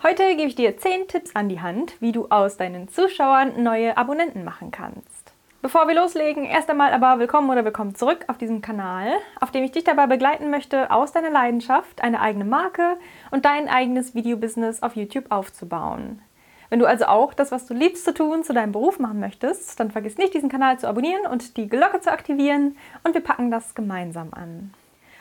Heute gebe ich dir 10 Tipps an die Hand, wie du aus deinen Zuschauern neue Abonnenten machen kannst. Bevor wir loslegen, erst einmal aber willkommen oder willkommen zurück auf diesem Kanal, auf dem ich dich dabei begleiten möchte, aus deiner Leidenschaft eine eigene Marke und dein eigenes Videobusiness auf YouTube aufzubauen. Wenn du also auch das, was du liebst zu tun, zu deinem Beruf machen möchtest, dann vergiss nicht, diesen Kanal zu abonnieren und die Glocke zu aktivieren und wir packen das gemeinsam an.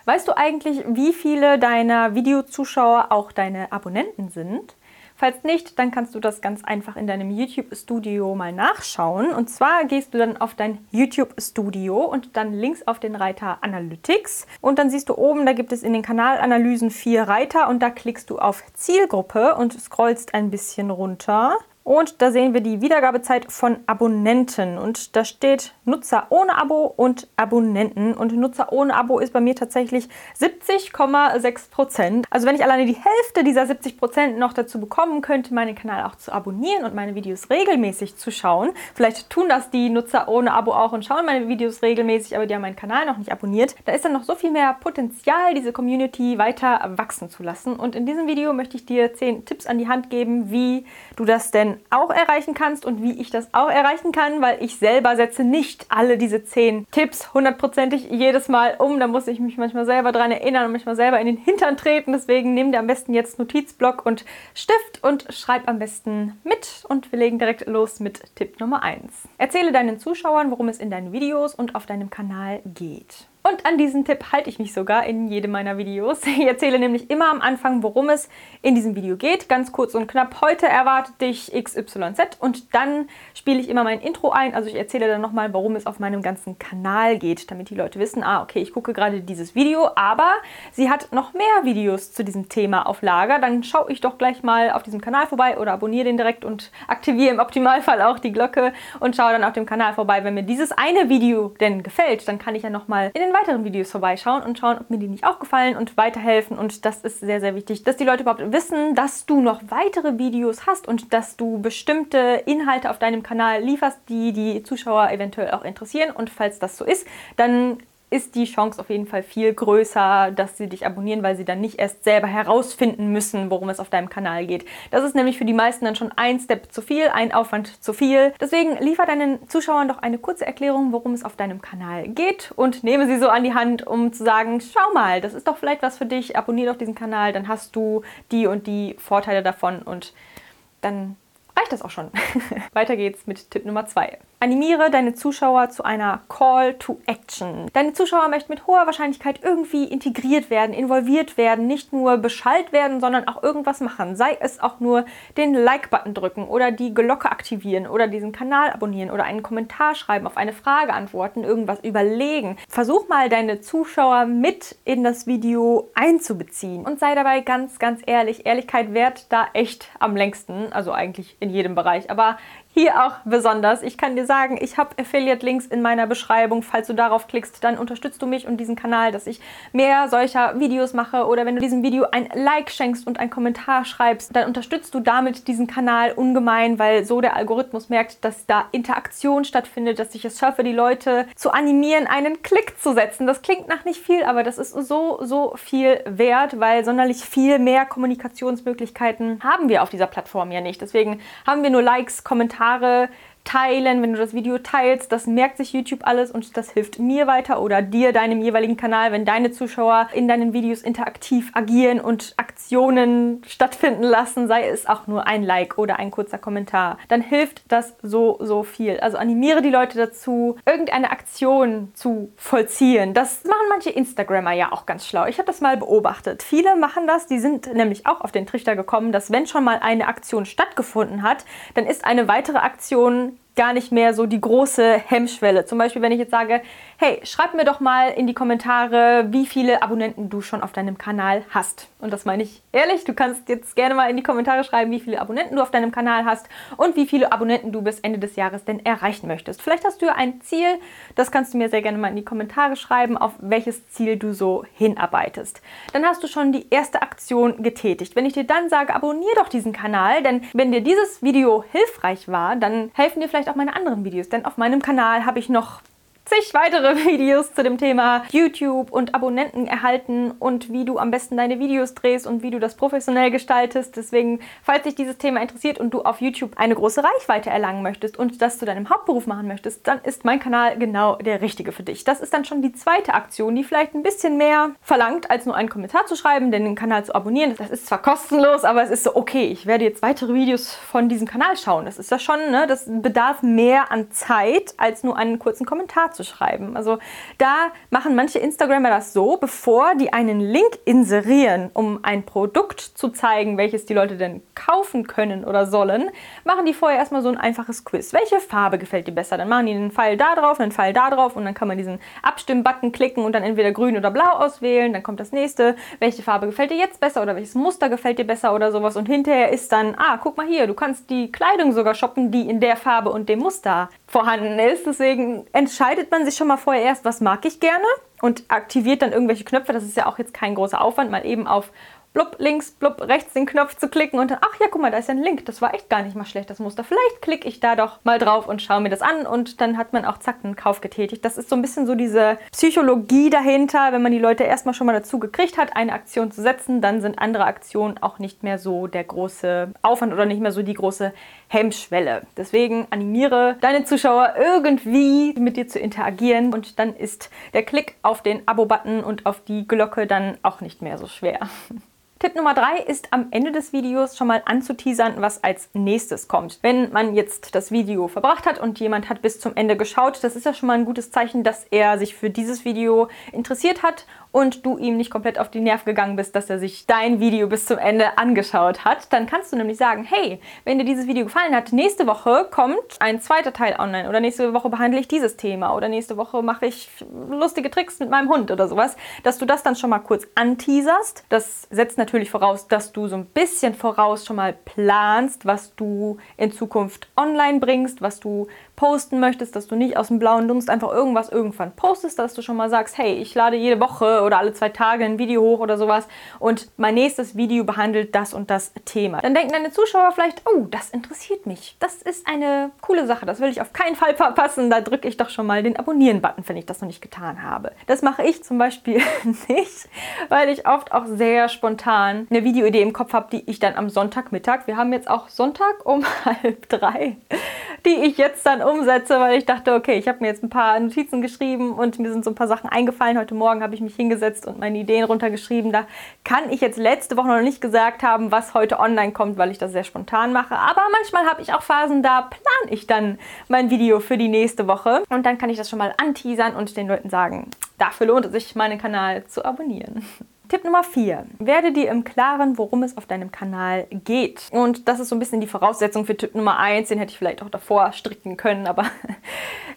Weißt du eigentlich, wie viele deiner Videozuschauer auch deine Abonnenten sind? Falls nicht, dann kannst du das ganz einfach in deinem YouTube-Studio mal nachschauen. Und zwar gehst du dann auf dein YouTube-Studio und dann links auf den Reiter Analytics. Und dann siehst du oben, da gibt es in den Kanalanalysen vier Reiter und da klickst du auf Zielgruppe und scrollst ein bisschen runter. Und da sehen wir die Wiedergabezeit von Abonnenten. Und da steht Nutzer ohne Abo und Abonnenten. Und Nutzer ohne Abo ist bei mir tatsächlich 70,6 Prozent. Also wenn ich alleine die Hälfte dieser 70 Prozent noch dazu bekommen könnte, meinen Kanal auch zu abonnieren und meine Videos regelmäßig zu schauen. Vielleicht tun das die Nutzer ohne Abo auch und schauen meine Videos regelmäßig, aber die haben meinen Kanal noch nicht abonniert. Da ist dann noch so viel mehr Potenzial, diese Community weiter wachsen zu lassen. Und in diesem Video möchte ich dir 10 Tipps an die Hand geben, wie du das denn auch erreichen kannst und wie ich das auch erreichen kann, weil ich selber setze nicht alle diese zehn Tipps hundertprozentig jedes Mal um. Da muss ich mich manchmal selber dran erinnern und manchmal selber in den Hintern treten. Deswegen nimm dir am besten jetzt Notizblock und Stift und schreib am besten mit und wir legen direkt los mit Tipp Nummer 1. Erzähle deinen Zuschauern, worum es in deinen Videos und auf deinem Kanal geht. Und an diesen Tipp halte ich mich sogar in jedem meiner Videos. Ich erzähle nämlich immer am Anfang, worum es in diesem Video geht. Ganz kurz und knapp. Heute erwartet dich XYZ und dann spiele ich immer mein Intro ein. Also ich erzähle dann nochmal, worum es auf meinem ganzen Kanal geht, damit die Leute wissen, ah, okay, ich gucke gerade dieses Video, aber sie hat noch mehr Videos zu diesem Thema auf Lager. Dann schaue ich doch gleich mal auf diesem Kanal vorbei oder abonniere den direkt und aktiviere im Optimalfall auch die Glocke und schaue dann auf dem Kanal vorbei. Wenn mir dieses eine Video denn gefällt, dann kann ich ja nochmal in den weiteren Videos vorbeischauen und schauen, ob mir die nicht auch gefallen und weiterhelfen. Und das ist sehr, sehr wichtig, dass die Leute überhaupt wissen, dass du noch weitere Videos hast und dass du bestimmte Inhalte auf deinem Kanal lieferst, die die Zuschauer eventuell auch interessieren. Und falls das so ist, dann ist die Chance auf jeden Fall viel größer, dass sie dich abonnieren, weil sie dann nicht erst selber herausfinden müssen, worum es auf deinem Kanal geht. Das ist nämlich für die meisten dann schon ein Step zu viel, ein Aufwand zu viel. Deswegen liefer deinen Zuschauern doch eine kurze Erklärung, worum es auf deinem Kanal geht und nehme sie so an die Hand, um zu sagen, schau mal, das ist doch vielleicht was für dich, abonniere doch diesen Kanal, dann hast du die und die Vorteile davon und dann reicht das auch schon. Weiter geht's mit Tipp Nummer 2. Animiere deine Zuschauer zu einer Call to Action. Deine Zuschauer möchten mit hoher Wahrscheinlichkeit irgendwie integriert werden, involviert werden, nicht nur Bescheid werden, sondern auch irgendwas machen. Sei es auch nur den Like-Button drücken oder die Glocke aktivieren oder diesen Kanal abonnieren oder einen Kommentar schreiben, auf eine Frage antworten, irgendwas überlegen. Versuch mal deine Zuschauer mit in das Video einzubeziehen und sei dabei ganz, ganz ehrlich. Ehrlichkeit währt da echt am längsten, also eigentlich in jedem Bereich, aber hier auch besonders. Ich kann dir sagen, ich habe Affiliate-Links in meiner Beschreibung. Falls du darauf klickst, dann unterstützt du mich und diesen Kanal, dass ich mehr solcher Videos mache. Oder wenn du diesem Video ein Like schenkst und einen Kommentar schreibst, dann unterstützt du damit diesen Kanal ungemein, weil so der Algorithmus merkt, dass da Interaktion stattfindet, dass ich es schaffe, die Leute zu animieren, einen Klick zu setzen. Das klingt nach nicht viel, aber das ist so, so viel wert, weil sonderlich viel mehr Kommunikationsmöglichkeiten haben wir auf dieser Plattform ja nicht. Deswegen haben wir nur Likes, Kommentare, Kommentare teilen, wenn du das Video teilst. Das merkt sich YouTube alles und das hilft mir weiter oder dir, deinem jeweiligen Kanal, wenn deine Zuschauer in deinen Videos interaktiv agieren und Aktionen stattfinden lassen, sei es auch nur ein Like oder ein kurzer Kommentar. Dann hilft das so, so viel. Also animiere die Leute dazu, irgendeine Aktion zu vollziehen. Das machen manche Instagrammer ja auch ganz schlau. Ich habe das mal beobachtet. Viele machen das, die sind nämlich auch auf den Trichter gekommen, dass wenn schon mal eine Aktion stattgefunden hat, dann ist eine weitere Aktion gar nicht mehr so die große Hemmschwelle. Zum Beispiel, wenn ich jetzt sage, hey, schreib mir doch mal in die Kommentare, wie viele Abonnenten du schon auf deinem Kanal hast. Und das meine ich ehrlich. Du kannst jetzt gerne mal in die Kommentare schreiben, wie viele Abonnenten du auf deinem Kanal hast und wie viele Abonnenten du bis Ende des Jahres denn erreichen möchtest. Vielleicht hast du ja ein Ziel, das kannst du mir sehr gerne mal in die Kommentare schreiben, auf welches Ziel du so hinarbeitest. Dann hast du schon die erste Aktion getätigt. Wenn ich dir dann sage, abonniere doch diesen Kanal, denn wenn dir dieses Video hilfreich war, dann helfen dir vielleicht auch meine anderen Videos. Denn auf meinem Kanal habe ich noch zig weitere Videos zu dem Thema YouTube und Abonnenten erhalten und wie du am besten deine Videos drehst und wie du das professionell gestaltest. Deswegen, falls dich dieses Thema interessiert und du auf YouTube eine große Reichweite erlangen möchtest und das zu deinem Hauptberuf machen möchtest, dann ist mein Kanal genau der richtige für dich. Das ist dann schon die zweite Aktion, die vielleicht ein bisschen mehr verlangt, als nur einen Kommentar zu schreiben, denn den Kanal zu abonnieren. Das ist zwar kostenlos, aber es ist so, okay, ich werde jetzt weitere Videos von diesem Kanal schauen. Das ist ja schon, ne, das bedarf mehr an Zeit, als nur einen kurzen Kommentar zu schreiben. Also da machen manche Instagramer das so, bevor die einen Link inserieren, um ein Produkt zu zeigen, welches die Leute denn kaufen können oder sollen, machen die vorher erstmal so ein einfaches Quiz. Welche Farbe gefällt dir besser? Dann machen die einen Pfeil da drauf, einen Pfeil da drauf und dann kann man diesen Abstimmbutton klicken und dann entweder grün oder blau auswählen. Dann kommt das nächste. Welche Farbe gefällt dir jetzt besser oder welches Muster gefällt dir besser oder sowas. Und hinterher ist dann, ah, guck mal hier, du kannst die Kleidung sogar shoppen, die in der Farbe und dem Muster vorhanden ist. Deswegen entscheidet man sich schon mal vorher erst, was mag ich gerne und aktiviert dann irgendwelche Knöpfe. Das ist ja auch jetzt kein großer Aufwand, mal eben auf blub links, blub rechts den Knopf zu klicken und dann, ach ja, guck mal, da ist ja ein Link. Das war echt gar nicht mal schlecht, das Muster. Vielleicht klicke ich da doch mal drauf und schaue mir das an und dann hat man auch zack einen Kauf getätigt. Das ist so ein bisschen so diese Psychologie dahinter. Wenn man die Leute erstmal schon mal dazu gekriegt hat, eine Aktion zu setzen, dann sind andere Aktionen auch nicht mehr so der große Aufwand oder nicht mehr so die große Hemmschwelle. Deswegen animiere deine Zuschauer irgendwie mit dir zu interagieren und dann ist der Klick auf den Abo-Button und auf die Glocke dann auch nicht mehr so schwer. Tipp Nummer drei ist am Ende des Videos schon mal anzuteasern, was als nächstes kommt. Wenn man jetzt das Video verbracht hat und jemand hat bis zum Ende geschaut, das ist ja schon mal ein gutes Zeichen, dass er sich für dieses Video interessiert hat und du ihm nicht komplett auf die Nerven gegangen bist, dass er sich dein Video bis zum Ende angeschaut hat. Dann kannst du nämlich sagen, hey, wenn dir dieses Video gefallen hat, nächste Woche kommt ein zweiter Teil online oder nächste Woche behandle ich dieses Thema oder nächste Woche mache ich lustige Tricks mit meinem Hund oder sowas, dass du das dann schon mal kurz anteaserst. Das setzt natürlich natürlich voraus, dass du so ein bisschen voraus schon mal planst, was du in Zukunft online bringst, was du posten möchtest, dass du nicht aus dem blauen Dunst einfach irgendwas irgendwann postest, dass du schon mal sagst, hey, ich lade jede Woche oder alle zwei Tage ein Video hoch oder sowas und mein nächstes Video behandelt das und das Thema. Dann denken deine Zuschauer vielleicht, oh, das interessiert mich. Das ist eine coole Sache, das will ich auf keinen Fall verpassen. Da drücke ich doch schon mal den Abonnieren-Button, wenn ich das noch nicht getan habe. Das mache ich zum Beispiel nicht, weil ich oft auch sehr spontan eine Videoidee im Kopf habe, die ich dann am Sonntagmittag, wir haben jetzt auch Sonntag um halb drei, die ich jetzt dann umsetze, weil ich dachte, okay, ich habe mir jetzt ein paar Notizen geschrieben und mir sind so ein paar Sachen eingefallen. Heute Morgen habe ich mich hingesetzt und meine Ideen runtergeschrieben. Da kann ich jetzt letzte Woche noch nicht gesagt haben, was heute online kommt, weil ich das sehr spontan mache. Aber manchmal habe ich auch Phasen, da plane ich dann mein Video für die nächste Woche und dann kann ich das schon mal anteasern und den Leuten sagen, dafür lohnt es sich, meinen Kanal zu abonnieren. Tipp Nummer 4. Werde dir im Klaren, worum es auf deinem Kanal geht. Und das ist so ein bisschen die Voraussetzung für Tipp Nummer 1. Den hätte ich vielleicht auch davor stricken können, aber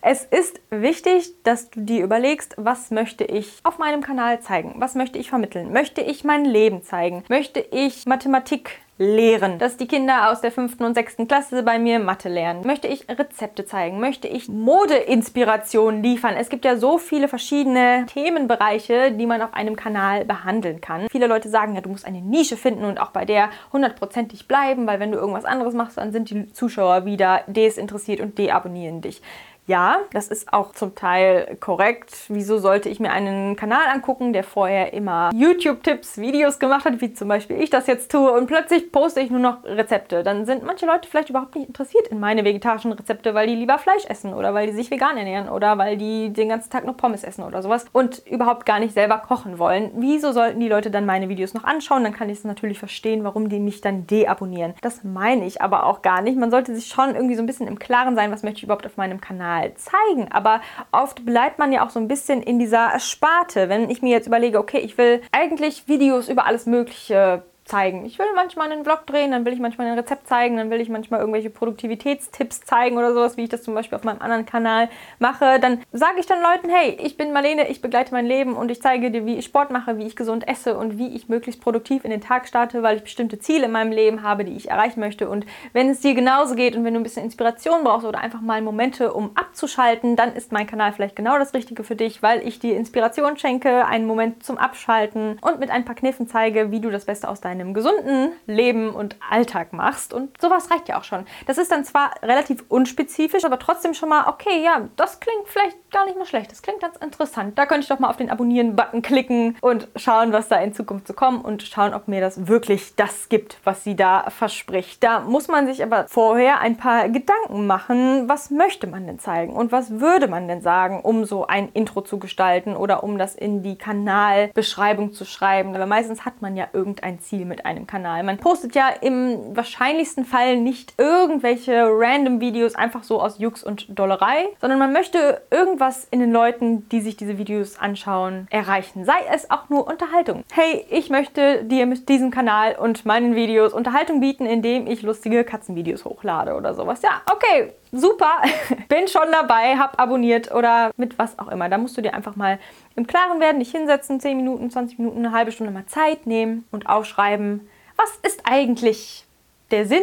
es ist wichtig, dass du dir überlegst, was möchte ich auf meinem Kanal zeigen? Was möchte ich vermitteln? Möchte ich mein Leben zeigen? Möchte ich Mathematik lehren. Dass die Kinder aus der fünften und sechsten Klasse bei mir Mathe lernen. Möchte ich Rezepte zeigen? Möchte ich Modeinspiration liefern? Es gibt ja so viele verschiedene Themenbereiche, die man auf einem Kanal behandeln kann. Viele Leute sagen ja, du musst eine Nische finden und auch bei der hundertprozentig bleiben, weil wenn du irgendwas anderes machst, dann sind die Zuschauer wieder desinteressiert und deabonnieren dich. Ja, das ist auch zum Teil korrekt. Wieso sollte ich mir einen Kanal angucken, der vorher immer YouTube-Tipps, Videos gemacht hat, wie zum Beispiel ich das jetzt tue, und plötzlich poste ich nur noch Rezepte? Dann sind manche Leute vielleicht überhaupt nicht interessiert in meine vegetarischen Rezepte, weil die lieber Fleisch essen oder weil die sich vegan ernähren oder weil die den ganzen Tag noch Pommes essen oder sowas und überhaupt gar nicht selber kochen wollen. Wieso sollten die Leute dann meine Videos noch anschauen? Dann kann ich es natürlich verstehen, warum die mich dann deabonnieren. Das meine ich aber auch gar nicht. Man sollte sich schon irgendwie so ein bisschen im Klaren sein, was möchte ich überhaupt auf meinem Kanal mal zeigen. Aber oft bleibt man ja auch so ein bisschen in dieser Sparte. Wenn ich mir jetzt überlege, okay, ich will eigentlich Videos über alles Mögliche zeigen. Ich will manchmal einen Vlog drehen, dann will ich manchmal ein Rezept zeigen, dann will ich manchmal irgendwelche Produktivitätstipps zeigen oder sowas, wie ich das zum Beispiel auf meinem anderen Kanal mache. Dann sage ich dann Leuten, hey, ich bin Marlene, ich begleite mein Leben und ich zeige dir, wie ich Sport mache, wie ich gesund esse und wie ich möglichst produktiv in den Tag starte, weil ich bestimmte Ziele in meinem Leben habe, die ich erreichen möchte. Und wenn es dir genauso geht und wenn du ein bisschen Inspiration brauchst oder einfach mal Momente, um abzuschalten, dann ist mein Kanal vielleicht genau das Richtige für dich, weil ich dir Inspiration schenke, einen Moment zum Abschalten und mit ein paar Kniffen zeige, wie du das Beste aus deinem einem gesunden Leben und Alltag machst. Und sowas reicht ja auch schon. Das ist dann zwar relativ unspezifisch, aber trotzdem schon mal, okay, ja, das klingt vielleicht gar nicht mal schlecht. Das klingt ganz interessant. Da könnte ich doch mal auf den Abonnieren-Button klicken und schauen, was da in Zukunft so kommt und schauen, ob mir das wirklich das gibt, was sie da verspricht. Da muss man sich aber vorher ein paar Gedanken machen, was möchte man denn zeigen und was würde man denn sagen, um so ein Intro zu gestalten oder um das in die Kanalbeschreibung zu schreiben. Aber meistens hat man ja irgendein Ziel mit einem Kanal. Man postet ja im wahrscheinlichsten Fall nicht irgendwelche random Videos einfach so aus Jux und Dollerei, sondern man möchte irgendwas in den Leuten, die sich diese Videos anschauen, erreichen. Sei es auch nur Unterhaltung. Hey, ich möchte dir mit diesem Kanal und meinen Videos Unterhaltung bieten, indem ich lustige Katzenvideos hochlade oder sowas. Ja, okay, super, bin schon dabei, hab abonniert oder mit was auch immer. Da musst du dir einfach mal im Klaren werden, dich hinsetzen, 10 Minuten, 20 Minuten, eine halbe Stunde mal Zeit nehmen und aufschreiben, was ist eigentlich der Sinn,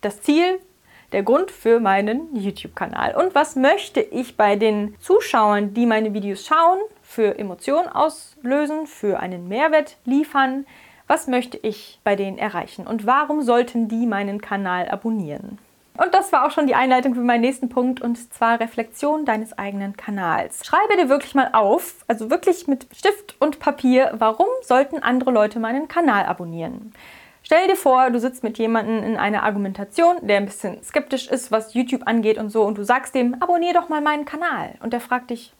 das Ziel, der Grund für meinen YouTube-Kanal und was möchte ich bei den Zuschauern, die meine Videos schauen, für Emotionen auslösen, für einen Mehrwert liefern, was möchte ich bei denen erreichen und warum sollten die meinen Kanal abonnieren. Und das war auch schon die Einleitung für meinen nächsten Punkt und zwar Reflexion deines eigenen Kanals. Schreibe dir wirklich mal auf, also wirklich mit Stift und Papier, warum sollten andere Leute meinen Kanal abonnieren. Stell dir vor, du sitzt mit jemandem in einer Argumentation, der ein bisschen skeptisch ist, was YouTube angeht und so, und du sagst dem, abonnier doch mal meinen Kanal. Und der fragt dich,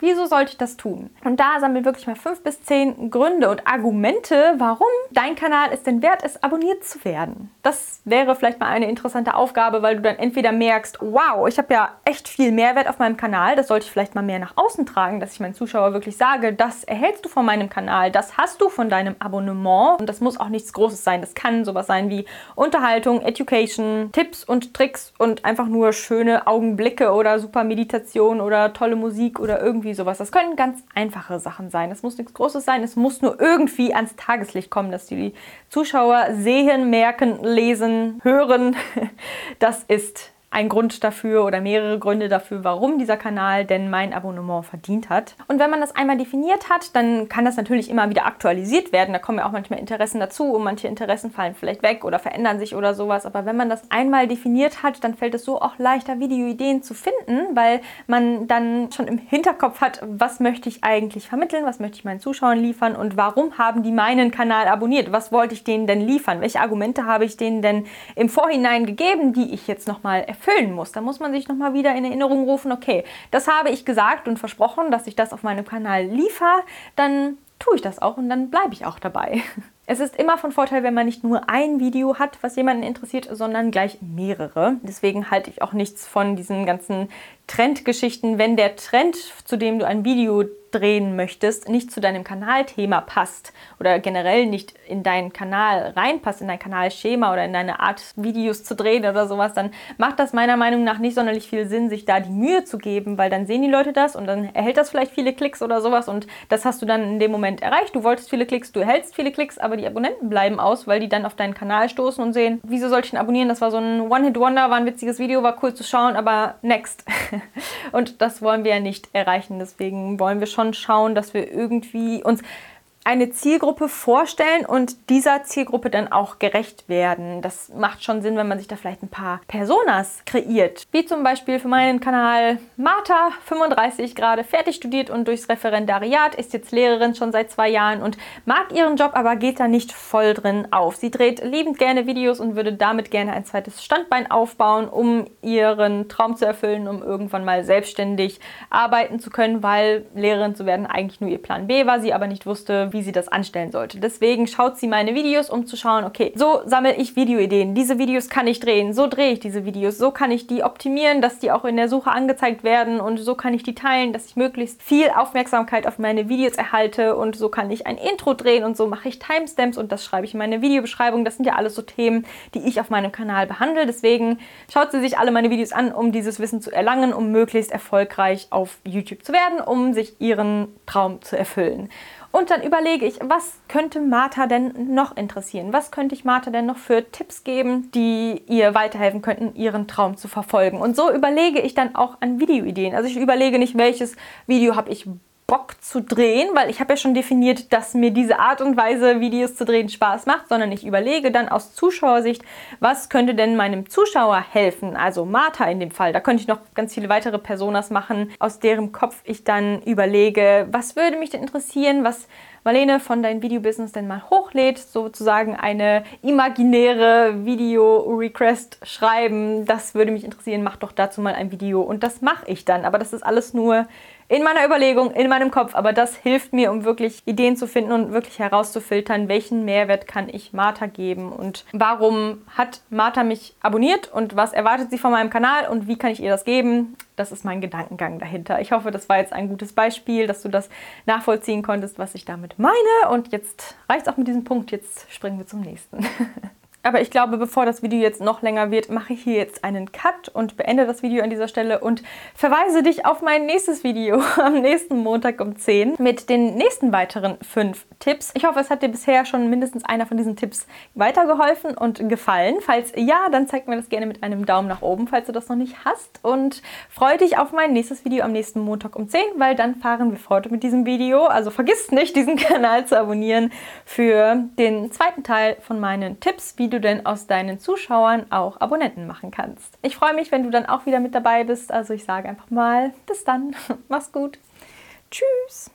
Wieso sollte ich das tun? Und da sammeln wir wirklich mal fünf bis zehn Gründe und Argumente, warum dein Kanal es denn wert ist, abonniert zu werden. Das wäre vielleicht mal eine interessante Aufgabe, weil du dann entweder merkst, wow, ich habe ja echt viel Mehrwert auf meinem Kanal, das sollte ich vielleicht mal mehr nach außen tragen, dass ich meinen Zuschauer wirklich sage, das erhältst du von meinem Kanal, das hast du von deinem Abonnement und das muss auch nichts Großes sein. Das kann sowas sein wie Unterhaltung, Education, Tipps und Tricks und einfach nur schöne Augenblicke oder super Meditation oder tolle Musik oder irgendwie irgendwie sowas. Das können ganz einfache Sachen sein. Es muss nichts Großes sein. Es muss nur irgendwie ans Tageslicht kommen, dass die Zuschauer sehen, merken, lesen, hören. Das ist ein Grund dafür oder mehrere Gründe dafür, warum dieser Kanal denn mein Abonnement verdient hat. Und wenn man das einmal definiert hat, dann kann das natürlich immer wieder aktualisiert werden. Da kommen ja auch manchmal Interessen dazu und manche Interessen fallen vielleicht weg oder verändern sich oder sowas. Aber wenn man das einmal definiert hat, dann fällt es so auch leichter, Videoideen zu finden, weil man dann schon im Hinterkopf hat, was möchte ich eigentlich vermitteln, was möchte ich meinen Zuschauern liefern und warum haben die meinen Kanal abonniert? Was wollte ich denen denn liefern? Welche Argumente habe ich denen denn im Vorhinein gegeben, die ich jetzt nochmal erfüllen muss. Da muss man sich nochmal wieder in Erinnerung rufen, okay, das habe ich gesagt und versprochen, dass ich das auf meinem Kanal liefere, dann tue ich das auch und dann bleibe ich auch dabei. Es ist immer von Vorteil, wenn man nicht nur ein Video hat, was jemanden interessiert, sondern gleich mehrere. Deswegen halte ich auch nichts von diesen ganzen Trendgeschichten. Wenn der Trend, zu dem du ein Video drehen möchtest, nicht zu deinem Kanalthema passt oder generell nicht in deinen Kanal reinpasst, in dein Kanalschema oder in deine Art, Videos zu drehen oder sowas, dann macht das meiner Meinung nach nicht sonderlich viel Sinn, sich da die Mühe zu geben, weil dann sehen die Leute das und dann erhält das vielleicht viele Klicks oder sowas und das hast du dann in dem Moment erreicht. Du wolltest viele Klicks, du erhältst viele Klicks, aber die Abonnenten bleiben aus, weil die dann auf deinen Kanal stoßen und sehen, wieso soll ich ihn abonnieren? Das war so ein One-Hit-Wonder, war ein witziges Video, war cool zu schauen, aber next. und das wollen wir ja nicht erreichen. Deswegen wollen wir schon schauen, dass wir irgendwie uns eine Zielgruppe vorstellen und dieser Zielgruppe dann auch gerecht werden. Das macht schon Sinn, wenn man sich da vielleicht ein paar Personas kreiert. Wie zum Beispiel für meinen Kanal Martha, 35, gerade fertig studiert und durchs Referendariat, ist jetzt Lehrerin schon seit zwei Jahren und mag ihren Job, aber geht da nicht voll drin auf. Sie dreht liebend gerne Videos und würde damit gerne ein zweites Standbein aufbauen, um ihren Traum zu erfüllen, um irgendwann mal selbstständig arbeiten zu können, weil Lehrerin zu werden eigentlich nur ihr Plan B war, sie aber nicht wusste, wie sie das anstellen sollte. Deswegen schaut sie meine Videos, um zu schauen, okay, so sammle ich Videoideen. Diese Videos kann ich drehen. So drehe ich diese Videos. So kann ich die optimieren, dass die auch in der Suche angezeigt werden und so kann ich die teilen, dass ich möglichst viel Aufmerksamkeit auf meine Videos erhalte und so kann ich ein Intro drehen und so mache ich Timestamps und das schreibe ich in meine Videobeschreibung. Das sind ja alles so Themen, die ich auf meinem Kanal behandle. Deswegen schaut sie sich alle meine Videos an, um dieses Wissen zu erlangen, um möglichst erfolgreich auf YouTube zu werden, um sich ihren Traum zu erfüllen. Und dann überlege ich, was könnte Martha denn noch interessieren? Was könnte ich Martha denn noch für Tipps geben, die ihr weiterhelfen könnten, ihren Traum zu verfolgen? Und so überlege ich dann auch an Videoideen. Also ich überlege nicht, welches Video habe ich Bock zu drehen, weil ich habe ja schon definiert, dass mir diese Art und Weise, Videos zu drehen, Spaß macht, sondern ich überlege dann aus Zuschauersicht, was könnte denn meinem Zuschauer helfen? Also Martha in dem Fall. Da könnte ich noch ganz viele weitere Personas machen, aus deren Kopf ich dann überlege, was würde mich denn interessieren, was Marlene von deinem Videobusiness denn mal hochlädt, sozusagen eine imaginäre Video-Request schreiben. Das würde mich interessieren, mach doch dazu mal ein Video und das mache ich dann. Aber das ist alles nur in meiner Überlegung, in meinem Kopf. Aber das hilft mir, um wirklich Ideen zu finden und wirklich herauszufiltern, welchen Mehrwert kann ich Martha geben und warum hat Martha mich abonniert und was erwartet sie von meinem Kanal und wie kann ich ihr das geben. Das ist mein Gedankengang dahinter. Ich hoffe, das war jetzt ein gutes Beispiel, dass du das nachvollziehen konntest, was ich damit meine. Und jetzt reicht es auch mit diesem Punkt. Jetzt springen wir zum nächsten. Aber ich glaube, bevor das Video jetzt noch länger wird, mache ich hier jetzt einen Cut und beende das Video an dieser Stelle und verweise dich auf mein nächstes Video am nächsten Montag um 10 mit den nächsten weiteren fünf Tipps. Ich hoffe, es hat dir bisher schon mindestens einer von diesen Tipps weitergeholfen und gefallen. Falls ja, dann zeig mir das gerne mit einem Daumen nach oben, falls du das noch nicht hast. Und freue dich auf mein nächstes Video am nächsten Montag um 10, weil dann fahren wir fort mit diesem Video. Also vergiss nicht, diesen Kanal zu abonnieren für den zweiten Teil von meinen Tipps, du denn aus deinen Zuschauern auch Abonnenten machen kannst. Ich freue mich, wenn du dann auch wieder mit dabei bist. Also ich sage einfach mal, bis dann. Mach's gut. Tschüss.